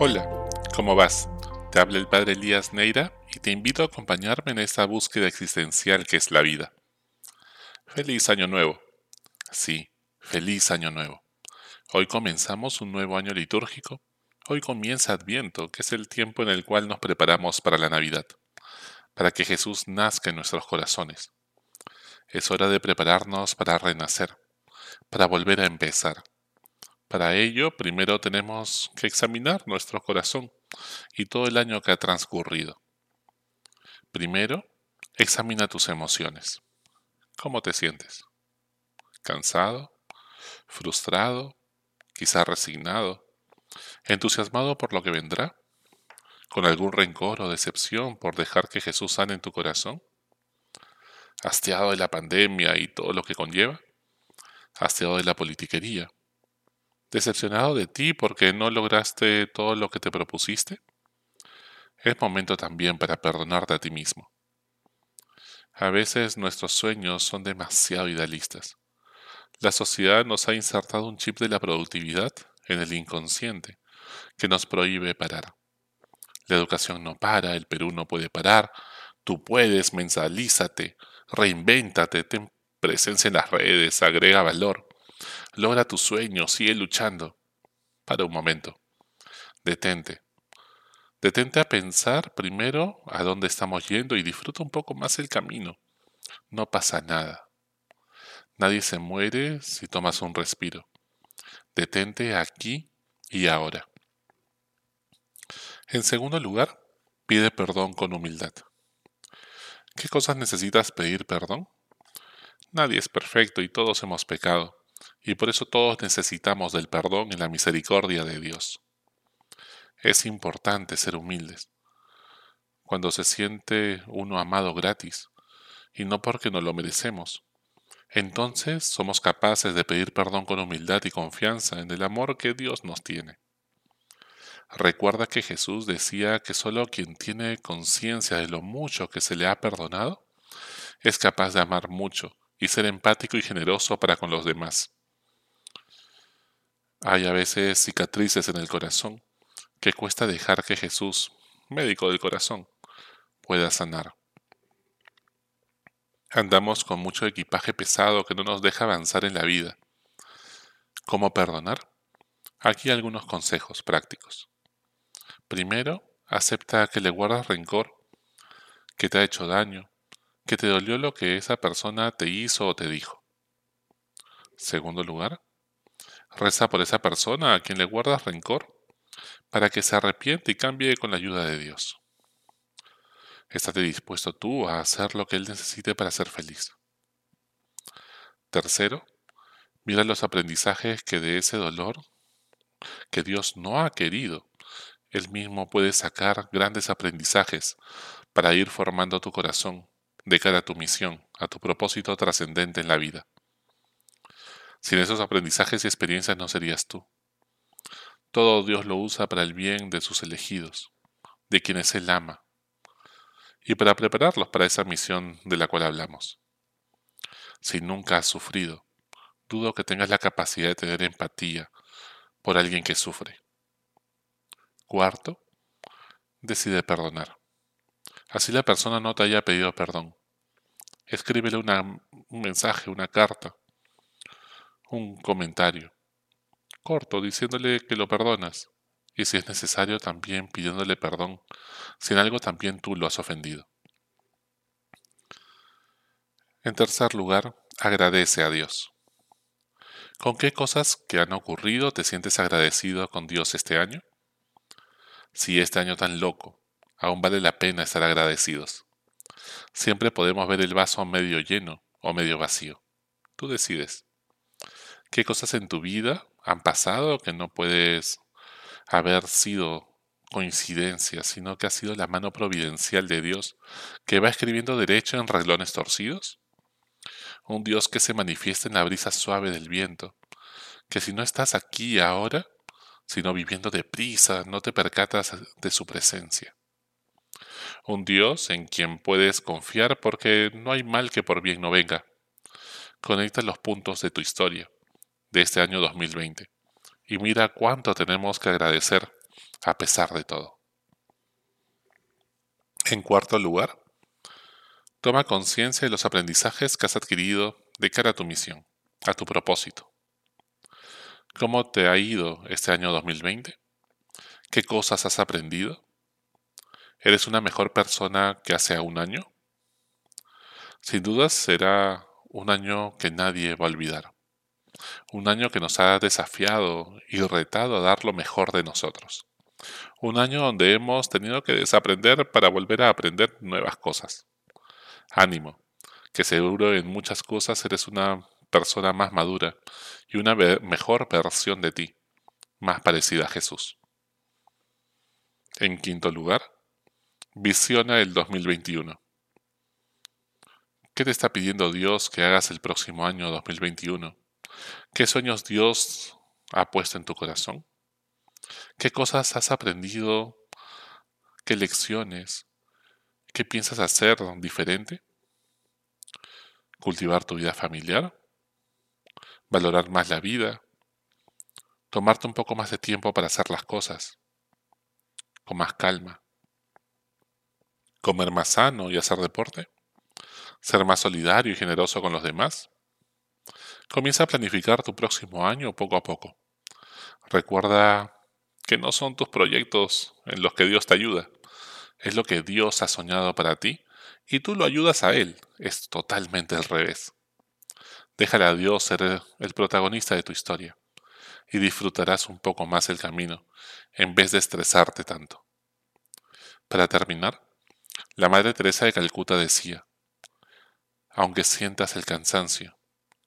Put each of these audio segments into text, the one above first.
Hola, ¿cómo vas? Te habla el padre Elías Neira y te invito a acompañarme en esta búsqueda existencial que es la vida. Feliz año nuevo. Sí, feliz año nuevo. Hoy comenzamos un nuevo año litúrgico. Hoy comienza Adviento, que es el tiempo en el cual nos preparamos para la Navidad, para que Jesús nazca en nuestros corazones. Es hora de prepararnos para renacer, para volver a empezar, para ello, primero tenemos que examinar nuestro corazón y todo el año que ha transcurrido. Primero, examina tus emociones. ¿Cómo te sientes? ¿Cansado? ¿Frustrado? ¿Quizá resignado? ¿Entusiasmado por lo que vendrá? ¿Con algún rencor o decepción por dejar que Jesús sane en tu corazón? ¿Hastiado de la pandemia y todo lo que conlleva? ¿Hastiado de la politiquería? Decepcionado de ti porque no lograste todo lo que te propusiste? Es momento también para perdonarte a ti mismo. A veces nuestros sueños son demasiado idealistas. La sociedad nos ha insertado un chip de la productividad en el inconsciente que nos prohíbe parar. La educación no para, el Perú no puede parar, tú puedes, mensalízate, reinvéntate, ten presencia en las redes, agrega valor. Logra tu sueño, sigue luchando. Para un momento. Detente. Detente a pensar primero a dónde estamos yendo y disfruta un poco más el camino. No pasa nada. Nadie se muere si tomas un respiro. Detente aquí y ahora. En segundo lugar, pide perdón con humildad. ¿Qué cosas necesitas pedir perdón? Nadie es perfecto y todos hemos pecado y por eso todos necesitamos del perdón y la misericordia de Dios. Es importante ser humildes. Cuando se siente uno amado gratis, y no porque no lo merecemos, entonces somos capaces de pedir perdón con humildad y confianza en el amor que Dios nos tiene. Recuerda que Jesús decía que solo quien tiene conciencia de lo mucho que se le ha perdonado es capaz de amar mucho y ser empático y generoso para con los demás. Hay a veces cicatrices en el corazón que cuesta dejar que Jesús, médico del corazón, pueda sanar. Andamos con mucho equipaje pesado que no nos deja avanzar en la vida. ¿Cómo perdonar? Aquí algunos consejos prácticos. Primero, acepta que le guardas rencor, que te ha hecho daño, que te dolió lo que esa persona te hizo o te dijo. Segundo lugar, Reza por esa persona a quien le guardas rencor, para que se arrepiente y cambie con la ayuda de Dios. Estate dispuesto tú a hacer lo que Él necesite para ser feliz. Tercero, mira los aprendizajes que de ese dolor que Dios no ha querido, Él mismo puede sacar grandes aprendizajes para ir formando tu corazón de cara a tu misión, a tu propósito trascendente en la vida. Sin esos aprendizajes y experiencias no serías tú. Todo Dios lo usa para el bien de sus elegidos, de quienes Él ama, y para prepararlos para esa misión de la cual hablamos. Si nunca has sufrido, dudo que tengas la capacidad de tener empatía por alguien que sufre. Cuarto, decide perdonar. Así la persona no te haya pedido perdón. Escríbele un mensaje, una carta, un comentario corto diciéndole que lo perdonas y si es necesario también pidiéndole perdón si en algo también tú lo has ofendido. En tercer lugar, agradece a Dios. ¿Con qué cosas que han ocurrido te sientes agradecido con Dios este año? Si este año tan loco, aún vale la pena estar agradecidos. Siempre podemos ver el vaso medio lleno o medio vacío. Tú decides qué cosas en tu vida han pasado que no puedes haber sido coincidencia, sino que ha sido la mano providencial de Dios que va escribiendo derecho en reglones torcidos. Un Dios que se manifiesta en la brisa suave del viento, que si no estás aquí ahora, sino viviendo deprisa, no te percatas de su presencia. Un Dios en quien puedes confiar porque no hay mal que por bien no venga. Conecta los puntos de tu historia de este año 2020. Y mira cuánto tenemos que agradecer a pesar de todo. En cuarto lugar, toma conciencia de los aprendizajes que has adquirido de cara a tu misión, a tu propósito. ¿Cómo te ha ido este año 2020? ¿Qué cosas has aprendido? ¿Eres una mejor persona que hace un año? Sin dudas será un año que nadie va a olvidar. Un año que nos ha desafiado y retado a dar lo mejor de nosotros. Un año donde hemos tenido que desaprender para volver a aprender nuevas cosas. Ánimo, que seguro en muchas cosas eres una persona más madura y una mejor versión de ti, más parecida a Jesús. En quinto lugar, visiona el 2021. ¿Qué te está pidiendo Dios que hagas el próximo año 2021? ¿Qué sueños Dios ha puesto en tu corazón? ¿Qué cosas has aprendido? ¿Qué lecciones? ¿Qué piensas hacer diferente? ¿Cultivar tu vida familiar? ¿Valorar más la vida? ¿Tomarte un poco más de tiempo para hacer las cosas? ¿Con más calma? ¿Comer más sano y hacer deporte? ¿Ser más solidario y generoso con los demás? Comienza a planificar tu próximo año poco a poco. Recuerda que no son tus proyectos en los que Dios te ayuda, es lo que Dios ha soñado para ti y tú lo ayudas a Él, es totalmente al revés. Déjale a Dios ser el protagonista de tu historia y disfrutarás un poco más el camino en vez de estresarte tanto. Para terminar, la Madre Teresa de Calcuta decía, aunque sientas el cansancio,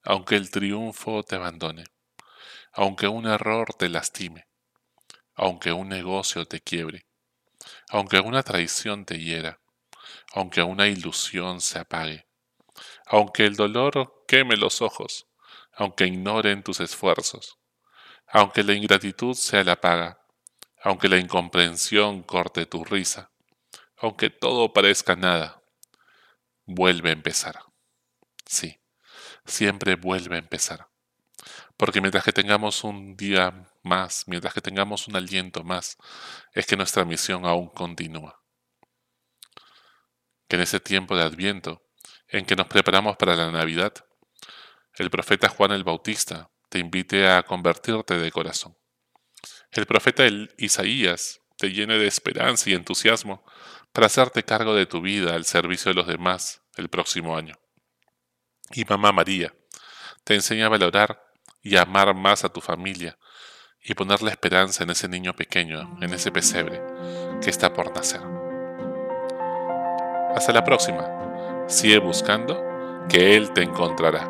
aunque el triunfo te abandone, aunque un error te lastime, aunque un negocio te quiebre, aunque una traición te hiera, aunque una ilusión se apague, aunque el dolor queme los ojos, aunque ignoren tus esfuerzos, aunque la ingratitud sea la paga, aunque la incomprensión corte tu risa, aunque todo parezca nada, vuelve a empezar. Sí, siempre vuelve a empezar. Porque mientras que tengamos un día más, mientras que tengamos un aliento más, es que nuestra misión aún continúa. Que en ese tiempo de Adviento, en que nos preparamos para la Navidad, el profeta Juan el Bautista te invite a convertirte de corazón. El profeta Isaías te llene de esperanza y entusiasmo para hacerte cargo de tu vida al servicio de los demás el próximo año. Y mamá María te enseña a valorar y amar más a tu familia y poner la esperanza en ese niño pequeño, en ese pesebre que está por nacer. Hasta la próxima. Sigue buscando que Él te encontrará.